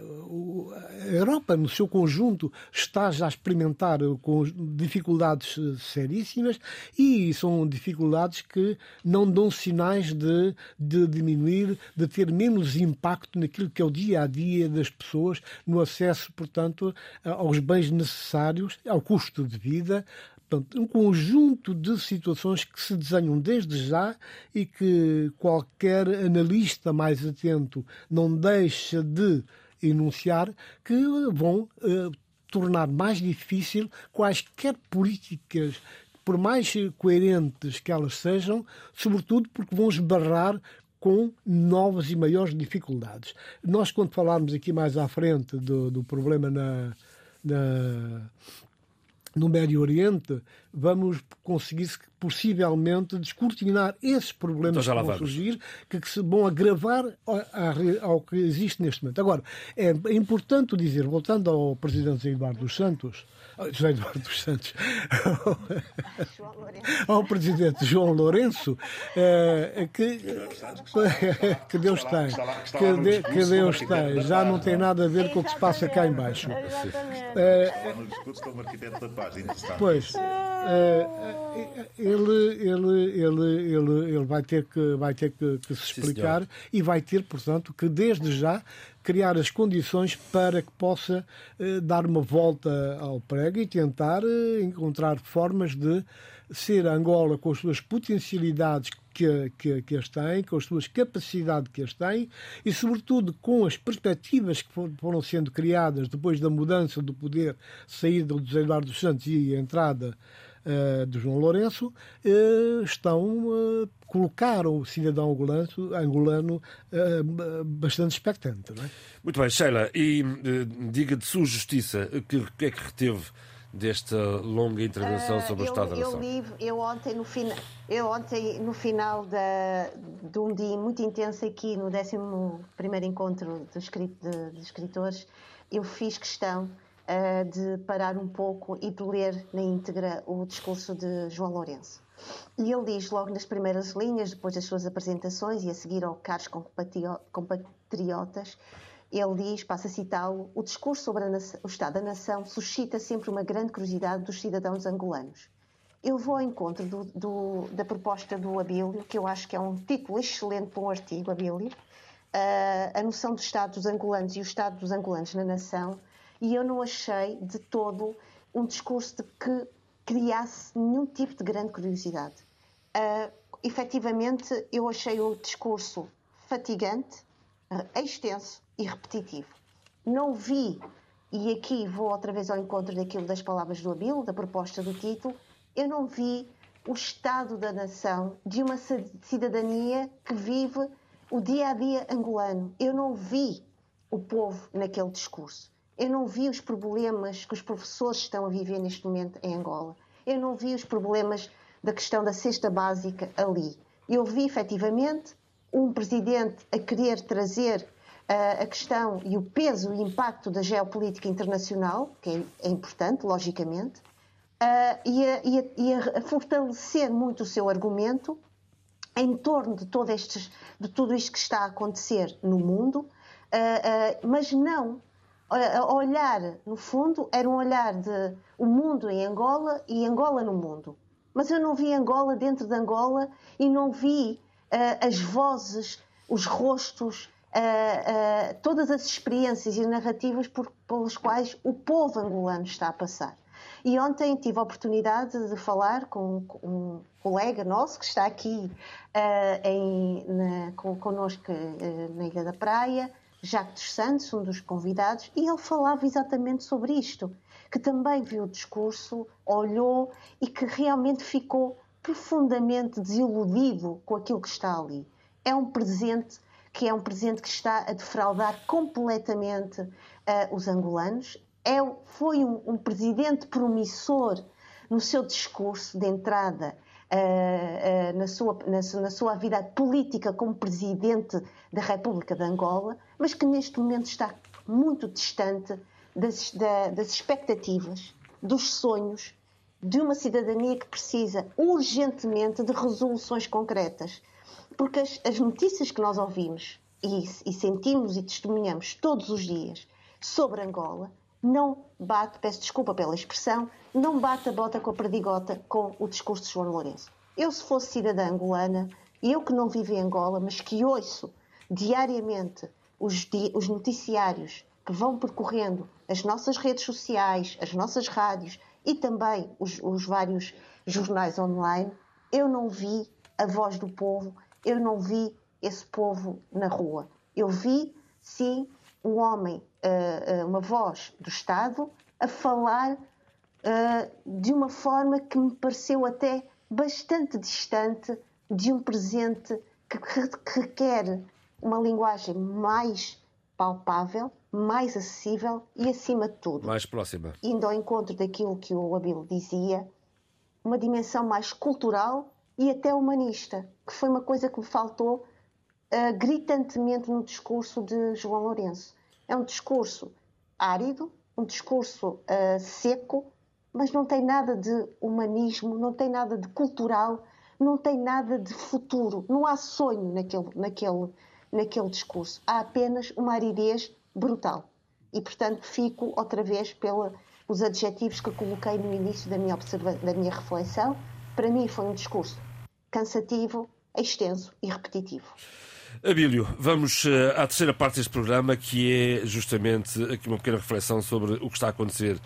a Europa no seu conjunto está já a experimentar com dificuldades eh, seríssimas e são dificuldades que não dão sinais de, de diminuir, de ter menos impacto naquilo que é o dia a dia das pessoas, no acesso, portanto, aos bens necessários, ao custo de vida, Portanto, um conjunto de situações que se desenham desde já e que qualquer analista mais atento não deixa de enunciar que vão eh, tornar mais difícil quaisquer políticas, por mais coerentes que elas sejam, sobretudo porque vão esbarrar com novas e maiores dificuldades. Nós, quando falarmos aqui mais à frente do, do problema na, na no Médio Oriente, vamos conseguir possivelmente descortinar esses problemas então que vão surgir, que, que, se vão agravar ao, ao, que existe neste momento. Agora, é importante dizer, voltando ao Presidente Eduardo dos Santos, José Eduardo dos Santos, ao Presidente João Lourenço, é, que, que Deus tem, que, de, que Deus tem, já não tem nada a ver com o que se passa cá embaixo. É, pois, ele, ele, ele, ele, ele vai ter que, vai ter que, que se explicar Sim, e vai ter, portanto, que desde já criar as condições para que possa eh, dar uma volta ao prego e tentar eh, encontrar formas de ser Angola com as suas potencialidades que, que, que as tem, com as suas capacidades que as tem e, sobretudo, com as perspectivas que foram sendo criadas depois da mudança do poder, saída do José Eduardo dos Santos e a entrada uh, de João Lourenço, uh, estão colocaram o cidadão angolano, angolano bastante expectante. Não é? Muito bem, Sheila, e diga de sua justiça, o que, que é que reteve desta longa intervenção uh, sobre o Estado eu, da Nação? Eu, li, eu ontem, no, fina, eu ontem, no final da, de um dia muito intenso aqui, no 11 encontro de, de, de, escritores, eu fiz questão uh, de parar um pouco e de ler na íntegra o discurso de João Lourenço. E ele diz logo nas primeiras linhas, depois das suas apresentações e a seguir ao caros compatriotas, ele diz, passa a citá-lo, o discurso sobre nação, o Estado da Nação suscita sempre uma grande curiosidade dos cidadãos angolanos. Eu vou ao encontro do, do, da proposta do Abílio, que eu acho que é um título excelente para um artigo, Abílio, uh, a noção do Estado dos angolanos e o Estado dos angolanos na nação, e eu não achei de todo um discurso de que criasse nenhum tipo de grande curiosidade. Uh, efetivamente, eu achei o discurso fatigante, uh, extenso, e repetitivo. Não vi, e aqui vou outra vez ao encontro daquilo das palavras do Abilo, da proposta do título, eu não vi o estado da nação de uma cidadania que vive o dia a dia angolano. Eu não vi o povo naquele discurso. Eu não vi os problemas que os professores estão a viver neste momento em Angola. Eu não vi os problemas da questão da cesta básica ali. Eu vi efetivamente um presidente a querer trazer a questão e o peso e impacto da geopolítica internacional, que é, é importante, logicamente, e a, e, a, e, a, fortalecer muito o seu argumento em torno de, todo estes, de tudo isto que está a acontecer no mundo, mas não a olhar, no fundo, era um olhar de o mundo em Angola e Angola no mundo. Mas eu não vi Angola dentro de Angola e não vi uh, as vozes, os rostos, uh, todas as experiências e narrativas por, pelas quais o povo angolano está a passar. E ontem tive a oportunidade de falar com, um colega nosso que está aqui uh, em, na, connosco uh, na Ilha da Praia, Jacques dos Santos, um dos convidados, e ele falava exatamente sobre isto, que também viu o discurso, olhou e que realmente ficou profundamente desiludido com aquilo que está ali. É um presente que é um presidente que está a defraudar completamente uh, os angolanos. É, foi um, um, presidente promissor no seu discurso de entrada na, sua, na, na, sua vida política como presidente da República de Angola, mas que neste momento está muito distante das, da, das expectativas, dos sonhos de uma cidadania que precisa urgentemente de resoluções concretas. Porque as, as notícias que nós ouvimos e, e, sentimos e testemunhamos todos os dias sobre Angola não bate, peço desculpa pela expressão, não bate a bota com a perdigota com o discurso de João Lourenço. Eu, se fosse cidadã angolana, eu que não vivo em Angola, mas que ouço diariamente os, os noticiários que vão percorrendo as nossas redes sociais, as nossas rádios e também os, os vários jornais online, eu não vi a voz do povo eu não vi esse povo na rua. Eu vi, sim, um homem, uh, uh, uma voz do Estado, a falar uh, de uma forma que me pareceu até bastante distante de um presente que, que requer uma linguagem mais palpável, mais acessível e, acima de tudo, mais próxima. Indo ao encontro daquilo que o Abel dizia, uma dimensão mais cultural e até humanista, que foi uma coisa que me faltou uh, gritantemente no discurso de João Lourenço. É um discurso árido, um discurso uh, seco, mas não tem nada de humanismo, não tem nada de cultural, não tem nada de futuro. Não há sonho naquele, naquele, naquele discurso. Há apenas uma aridez brutal. E, portanto, fico outra vez pelos adjetivos que coloquei no início da minha, da minha reflexão. Para mim, foi um discurso cansativo, extenso e repetitivo. Abílio, vamos eh, à terceira parte deste programa, que é justamente aqui uma pequena reflexão sobre o que está a acontecer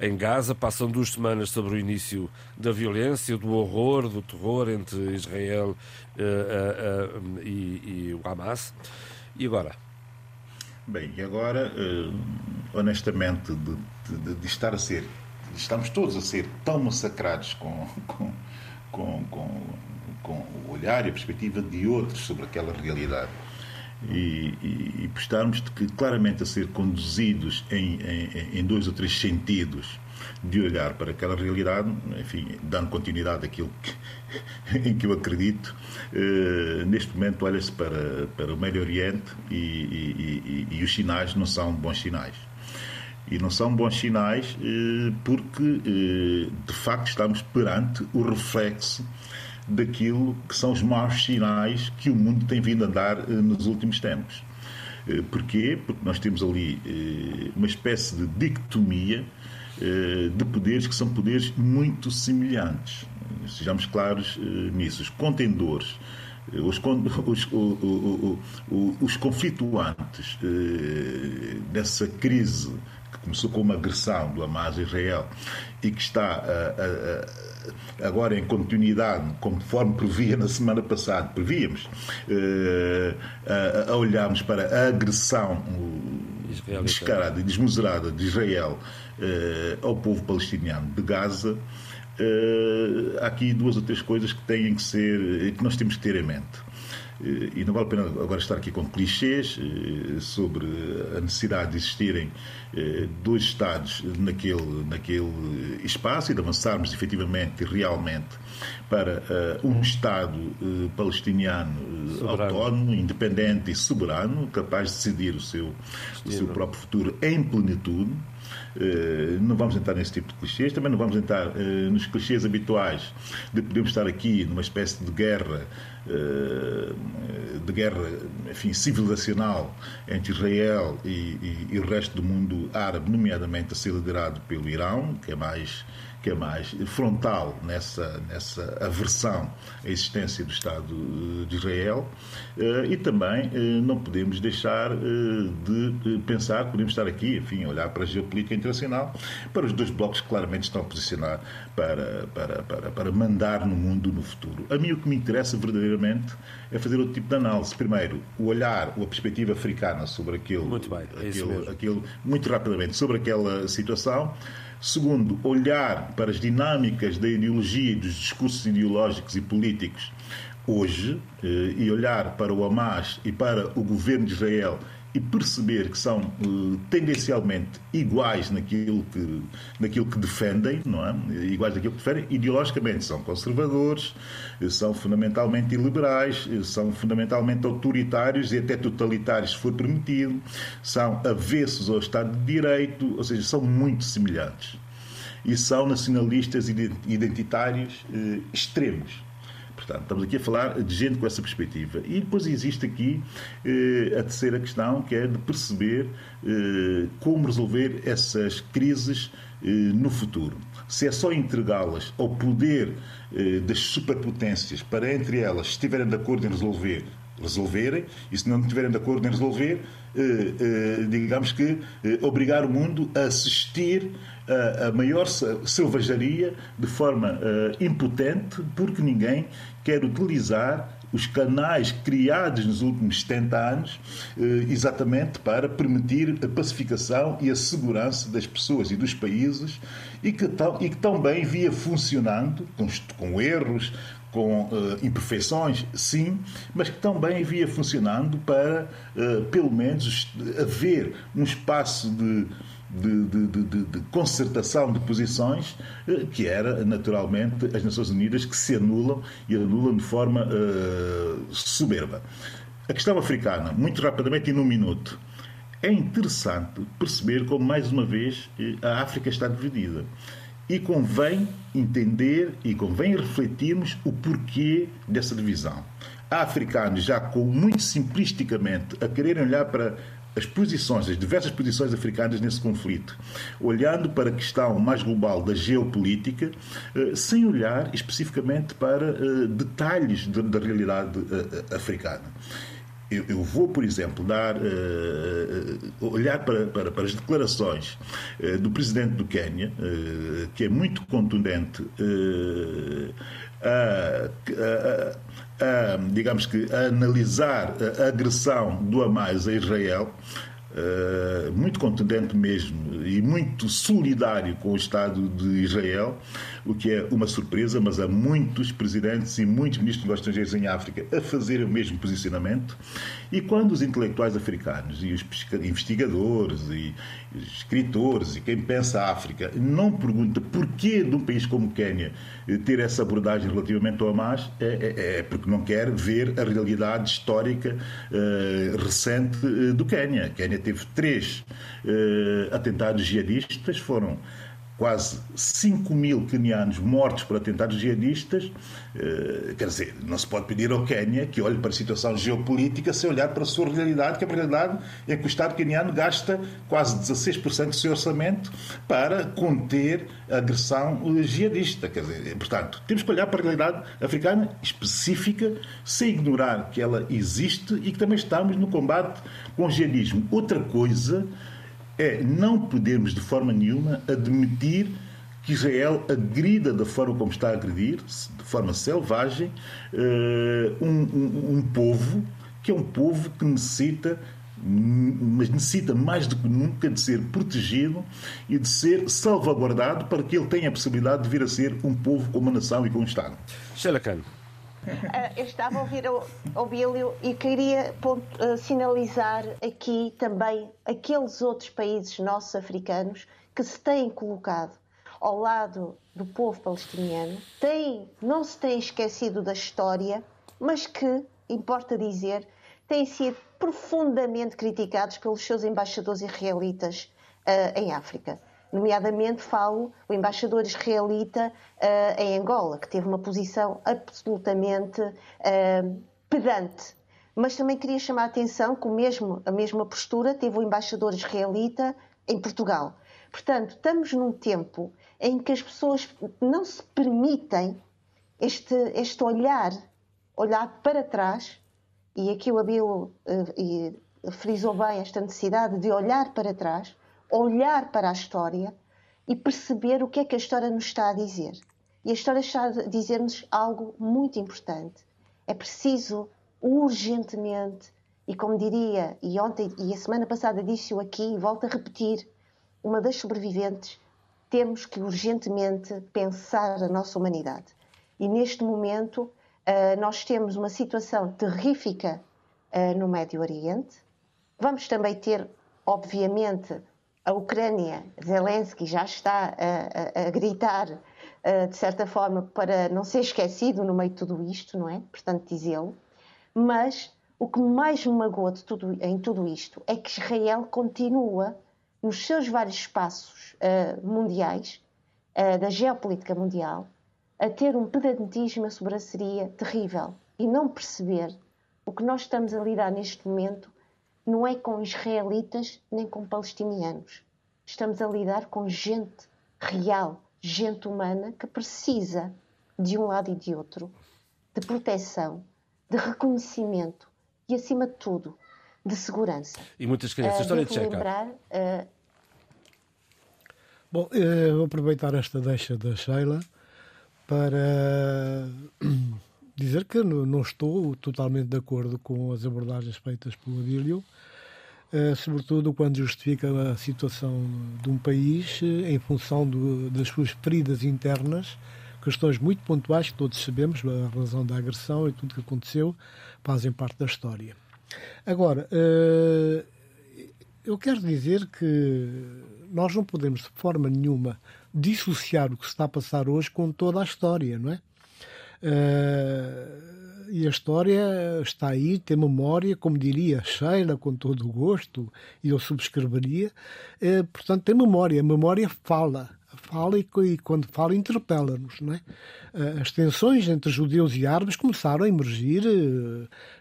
em Gaza. Passam duas semanas sobre o início da violência, do horror, do terror entre Israel uh, uh, uh, e, e, o Hamas. E agora? Bem, e agora, honestamente, de, de, de estar a ser estamos todos a ser tão massacrados com, com, com, com, com o olhar e a perspectiva de outros sobre aquela realidade. E, e, e estarmos que, claramente a ser conduzidos em, em, em dois ou três sentidos de olhar para aquela realidade, enfim, dando continuidade àquilo que, [laughs] em que eu acredito, eh, neste momento olha-se para, para o Médio Oriente e, e, e, os sinais não são bons sinais. E não são bons sinais eh, porque, eh, de facto, estamos perante o reflexo daquilo que são os maus sinais que o mundo tem vindo a dar eh, nos últimos tempos. Eh, porquê? Porque nós temos ali eh, uma espécie de dicotomia de poderes que são poderes muito semelhantes. Sejamos claros nisso. Os contendores, os, [laughs] os, os, conflituantes dessa crise que começou com uma agressão do Hamas a Israel e que está a, a, agora em continuidade, conforme previa na semana passada, prevíamos, eh, a, a olharmos para a agressão descarada e desmesurada de Israel eh, ao povo palestiniano de Gaza. Uh, há aqui duas ou três coisas que têm que ser que nós temos que ter em mente e não vale a pena agora estar aqui com clichês eh, sobre a necessidade de existirem eh, dois Estados naquele, naquele espaço e de avançarmos efetivamente e realmente para eh, um Estado palestiniano soberano. autónomo, independente e soberano, capaz de decidir o seu, o seu próprio futuro em plenitude. Não vamos entrar nesse tipo de clichês, também não vamos entrar nos clichês habituais de podermos estar aqui numa espécie de guerra eh, de guerra enfim, civilizacional entre Israel e, e, e, o resto do mundo árabe, nomeadamente a ser liderado pelo Irão, que é mais que é mais frontal nessa, nessa aversão à existência do Estado de Israel. Eh, e também eh, não podemos deixar de pensar, podemos estar aqui, enfim, olhar para a geopolítica internacional, para os dois blocos que claramente estão a posicionar para, para, para, para mandar no mundo no futuro. A mim o que me interessa verdadeiramente é fazer outro tipo de análise. Primeiro, o olhar, a perspectiva africana sobre aquele, muito, bem, é aquele, aquele, muito rapidamente sobre aquela situação. Segundo, olhar para as dinâmicas da ideologia e dos discursos ideológicos e políticos. Hoje eh, e olhar para o Hamas e para o governo de Israel e perceber que são uh, tendencialmente iguais naquilo que, naquilo que defendem, não é? Iguais naquilo que defendem, ideologicamente são conservadores, são fundamentalmente iliberais, são fundamentalmente autoritários e até totalitários, se for permitido, são avessos ao Estado de Direito, ou seja, são muito semelhantes. E são nacionalistas identitários uh, extremos. Portanto, estamos aqui a falar de gente com essa perspectiva. E depois existe aqui eh, a terceira questão, que é de perceber eh, como resolver essas crises eh, no futuro. Se é só entregá-las ao poder eh, das superpotências para, entre elas, estiverem de acordo em resolver, resolverem, e se não estiverem de acordo em resolver, eh, eh, digamos que obrigar o mundo a assistir a, maior selvageria de forma impotente, porque ninguém quer utilizar os canais criados nos últimos 70 anos exatamente para permitir a pacificação e a segurança das pessoas e dos países e que, tão, e que tão bem via funcionando, com, com erros, com uh, imperfeições, sim, mas que também via funcionando para, uh, pelo menos, haver um espaço de de, de, de, concertação de posições, eh, que era naturalmente as Nações Unidas que se anulam e anulam de forma uh, soberba. A questão africana, muito rapidamente e num minuto. É interessante perceber como, mais uma vez, a África está dividida. E convém entender e convém refletirmos o porquê dessa divisão. Há africanos já com muito simplisticamente a quererem olhar para as posições, as diversas posições africanas nesse conflito, olhando para a questão mais global da geopolítica, eh, sem olhar especificamente para eh, detalhes da realidade eh, africana. Eu, vou, por exemplo, dar, olhar para, para, para, as declarações do presidente do Quênia, que é muito contundente a, digamos que, a analisar a agressão do Hamas a Israel, uh, muito contundente mesmo e muito solidário com o Estado de Israel, o que é uma surpresa, mas há muitos presidentes e muitos ministros dos estrangeiros em África a fazer o mesmo posicionamento. E quando os intelectuais africanos e os investigadores e os escritores e quem pensa a África não pergunta porquê de um país como o Quênia ter essa abordagem relativamente ao Hamas, é, é, é porque não quer ver a realidade histórica uh, recente uh, do Quênia. Quênia teve três uh, atentados jihadistas, foram quase 5 mil quenianos mortos por atentados jihadistas. Eh, quer dizer, não se pode pedir ao Quênia que olhe para a situação geopolítica sem olhar para a sua realidade, que a realidade é que o Estado queniano gasta quase 16% do seu orçamento para conter a agressão jihadista. Quer dizer, portanto, temos que olhar para a realidade africana específica, sem ignorar que ela existe e que também estamos no combate com o jihadismo. Outra coisa é não podemos de forma nenhuma admitir que Israel agrida da forma como está a agredir, de forma selvagem, eh, um, um, um povo que é um povo que necessita mas necessita mais do que nunca de ser protegido e de ser salvaguardado para que ele tenha a possibilidade de vir a ser um povo com uma nação e com um Estado. Ah, eu estava a ouvir o Bílio e queria uh, sinalizar aqui também aqueles outros países nossos africanos que se têm colocado ao lado do povo palestiniano, têm, não se têm esquecido da história, mas que, importa dizer, têm sido profundamente criticados pelos seus embaixadores israelitas uh, em África nomeadamente falo o embaixador israelita uh, em Angola, que teve uma posição absolutamente uh, pedante. Mas também queria chamar a atenção que o mesmo, a mesma postura teve o embaixador israelita em Portugal. Portanto, estamos num tempo em que as pessoas não se permitem este, este olhar, olhar para trás, e aqui o Abilo uh, frisou bem esta necessidade de olhar para trás, olhar para a história e perceber o que é que a história nos está a dizer. E a história está a dizer-nos algo muito importante. É preciso urgentemente, e como diria, e ontem e a semana passada disse-o aqui e volto a repetir, uma das sobreviventes, temos que urgentemente pensar a nossa humanidade. E neste momento uh, nós temos uma situação terrífica uh, no Médio Oriente. Vamos também ter, obviamente, a Ucrânia, Zelensky já está a, a, a gritar, uh, de certa forma, para não ser esquecido no meio de tudo isto, não é? Portanto, dizê-lo. Mas o que mais me magoa tudo, em tudo isto é que Israel continua, nos seus vários espaços uh, mundiais, uh, da geopolítica mundial, a ter um pedantismo uma sobranceria terrível e não perceber o que nós estamos a lidar neste momento não é com israelitas nem com palestinianos. Estamos a lidar com gente real, gente humana que precisa, de um lado e de outro, de proteção, de reconhecimento e, acima de tudo, de segurança. E muitas crianças. Uh, História de Checa. lembrar. Uh... Bom, eu vou aproveitar esta deixa da Sheila para dizer que não estou totalmente de acordo com as abordagens feitas pelo Adílio, eh, sobretudo quando justifica a situação de um país eh, em função do, das suas feridas internas, questões muito pontuais que todos sabemos, a razão da agressão e tudo o que aconteceu, fazem parte da história. Agora, eh, eu quero dizer que nós não podemos de forma nenhuma dissociar o que se está a passar hoje com toda a história, não é? Uh, e a história está aí, tem memória, como diria Sheila, com todo o gosto, e eu subscreveria. Uh, portanto, tem memória. A memória fala. Fala e, e quando fala, interpela-nos. É? Uh, as tensões entre judeus e árabes começaram a emergir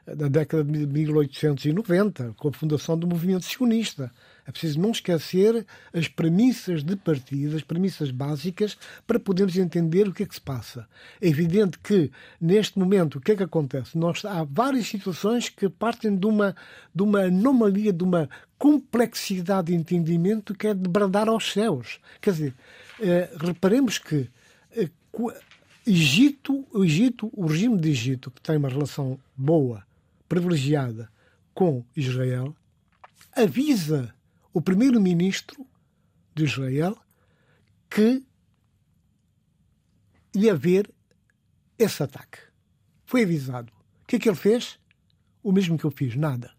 na década de 1890, com a fundação do movimento sionista. É preciso não esquecer as premissas de partida, as premissas básicas, para podermos entender o que é que se passa. É evidente que, neste momento, o que é que acontece? Nós, há várias situações que partem de uma, de uma anomalia, de uma complexidade de entendimento que é de bradar aos céus. Quer dizer, eh, reparemos que eh, Egito, o Egito, o regime de Egito, que tem uma relação boa, privilegiada com Israel, avisa o primeiro-ministro de Israel que ia haver esse ataque. Foi avisado. O que é que ele fez? O mesmo que eu fiz, nada.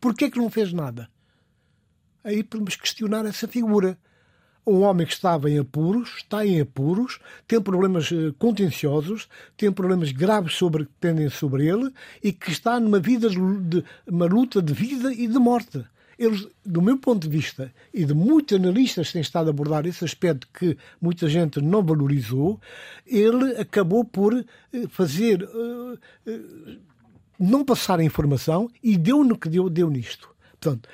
Porquê que não fez nada? Aí podemos questionar essa figura. Um homem que estava em apuros, está em apuros, tem problemas eh, contenciosos, tem problemas graves sobre, que pendem sobre ele e que está numa vida de, uma luta de vida e de morte eles, do meu ponto de vista, e de muitos analistas têm estado a abordar esse aspecto que muita gente não valorizou, ele acabou por eh, fazer. Uh, uh, não passar a informação e deu no que deu, deu nisto. Portanto,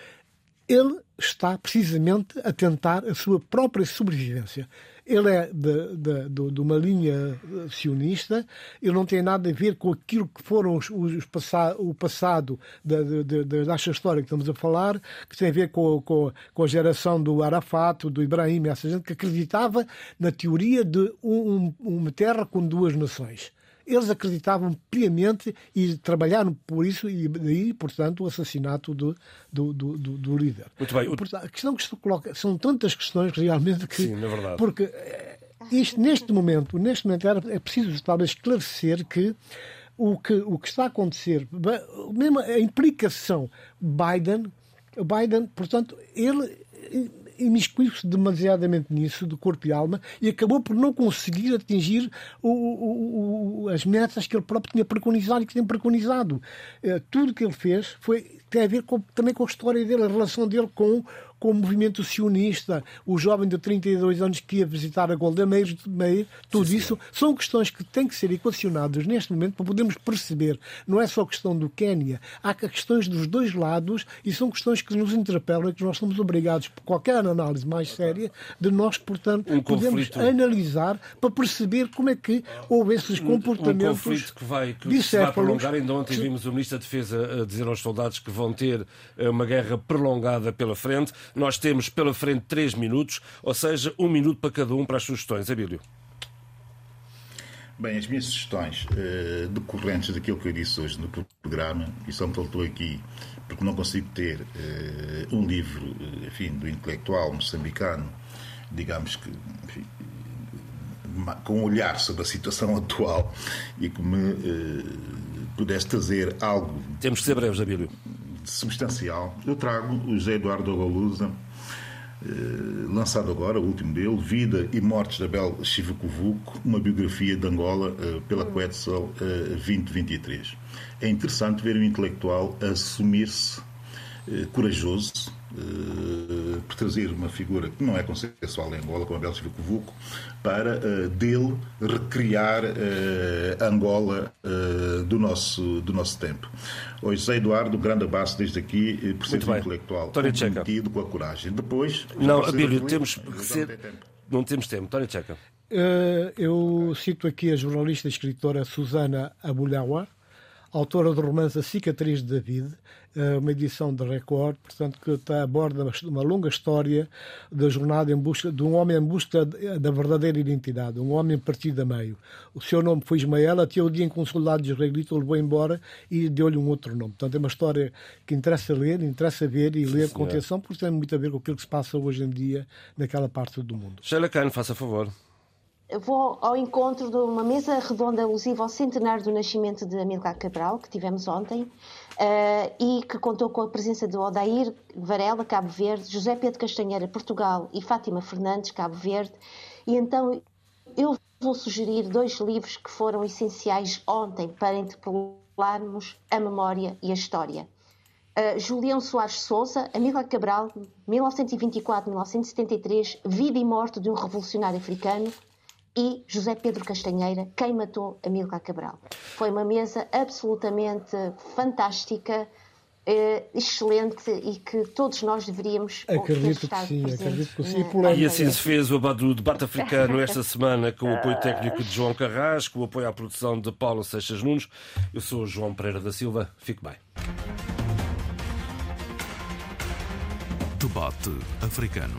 ele está precisamente a tentar a sua própria sobrevivência. Ele é de, de, de, de, uma linha sionista, ele não tem nada a ver com aquilo que foram os, os o passado da, desta história que estamos a falar, que tem a ver com, com, com a geração do Arafat, do Ibrahim, essa gente que acreditava na teoria de um, uma terra com duas nações eles acreditavam piamente e trabalharam por isso e daí, portanto, o assassinato do, do, do, do líder. Muito bem. Portanto, a questão que se coloca, são tantas questões realmente que... Sim, na verdade. Porque eh, isto, neste momento, neste momento é preciso talvez esclarecer que o que, o que está a acontecer, mesmo a implicação Biden, Biden, portanto, ele imiscuiu-se demasiadamente nisso, de corpo e alma, e acabou por não conseguir atingir o, o, o, as metas que ele próprio tinha preconizado e que tem preconizado. Eh, tudo que ele fez foi, tem a ver com, também com a história dele, a relação dele com com o movimento sionista, o jovem de 32 anos que ia visitar a Golda Meir, Meir tudo sim, isso sim. são questões que têm que ser equacionadas neste momento para podermos perceber. Não é só questão do Quénia, há questões dos dois lados e são questões que nos interpelam e que nós somos obrigados, por qualquer análise mais séria, de nós, portanto, um podemos conflito... analisar para perceber como é que houve esses comportamentos. Um conflito que vai, que se vai prolongar. Ainda ontem vimos o Ministro da Defesa a dizer aos soldados que vão ter eh, uma guerra prolongada pela frente. Nós temos pela frente três minutos, ou seja, um minuto para cada um para as sugestões. Abílio. Bem, as minhas sugestões uh, decorrentes daquilo que eu disse hoje no programa, e só me faltou aqui porque não consigo ter uh, um livro enfim, do intelectual moçambicano, digamos que enfim, com um olhar sobre a situação [laughs] atual e que me pudesse trazer algo. Temos que ser breves, Abílio substancial. Eu trago o José Eduardo Golusa, eh, lançado agora, o último dele, Vida e Mortes de Abel Chivucovuco, uma biografia de Angola eh, pela Quetzal 2023. Eh, é interessante ver um intelectual assumir-se corajoso uh, por trazer uma figura que não é consensual em Angola, como Abel Chivucovuco, para uh, dele recriar uh, Angola do, nosso, do nosso tempo. O José Eduardo, grande abraço desde aqui, por ser um intelectual comprometido com a coragem. Depois... Não, Abílio, temos que ser... Não temos tempo. Tória Checa. eu cito aqui a jornalista e escritora Susana Abulhawa, autora do romance A Cicatriz de David, eh, uma edição de Record, portanto, que está, aborda uma longa história da jornada em busca de um homem em busca da verdadeira identidade, um homem partido a meio. O seu nome foi Ismael, até o dia em que um soldado israelita o levou embora e deu-lhe um outro nome. Portanto, é uma história que interessa ler, interessa ver e ler com atenção, porque tem muito a ver com aquilo que se passa hoje em dia naquela parte do mundo. Sheila Khan, faça favor vou ao encontro de uma mesa redonda alusiva ao centenário do nascimento de Amílcar Cabral, que tivemos ontem, uh, e que contou com a presença de Odair Varela, Cabo Verde, José Pedro Castanheira, Portugal, e Fátima Fernandes, Cabo Verde. E então eu vou sugerir dois livros que foram essenciais ontem para interpelarmos a memória e a história. Uh, Julião Soares Souza, Amílcar Cabral, 1924-1973, Vida e Morte de um Revolucionário Africano, e José Pedro Castanheira, quem matou Amílcar Cabral. Foi uma mesa absolutamente fantástica, eh, excelente e que todos nós deveríamos acredito que sim, acredito que sim. E assim se fez o debate africano esta semana com o apoio técnico de João Carrasco, o apoio à produção de Paulo Seixas Nunes. Eu sou o João Pereira da Silva. Fique bem. Debate africano.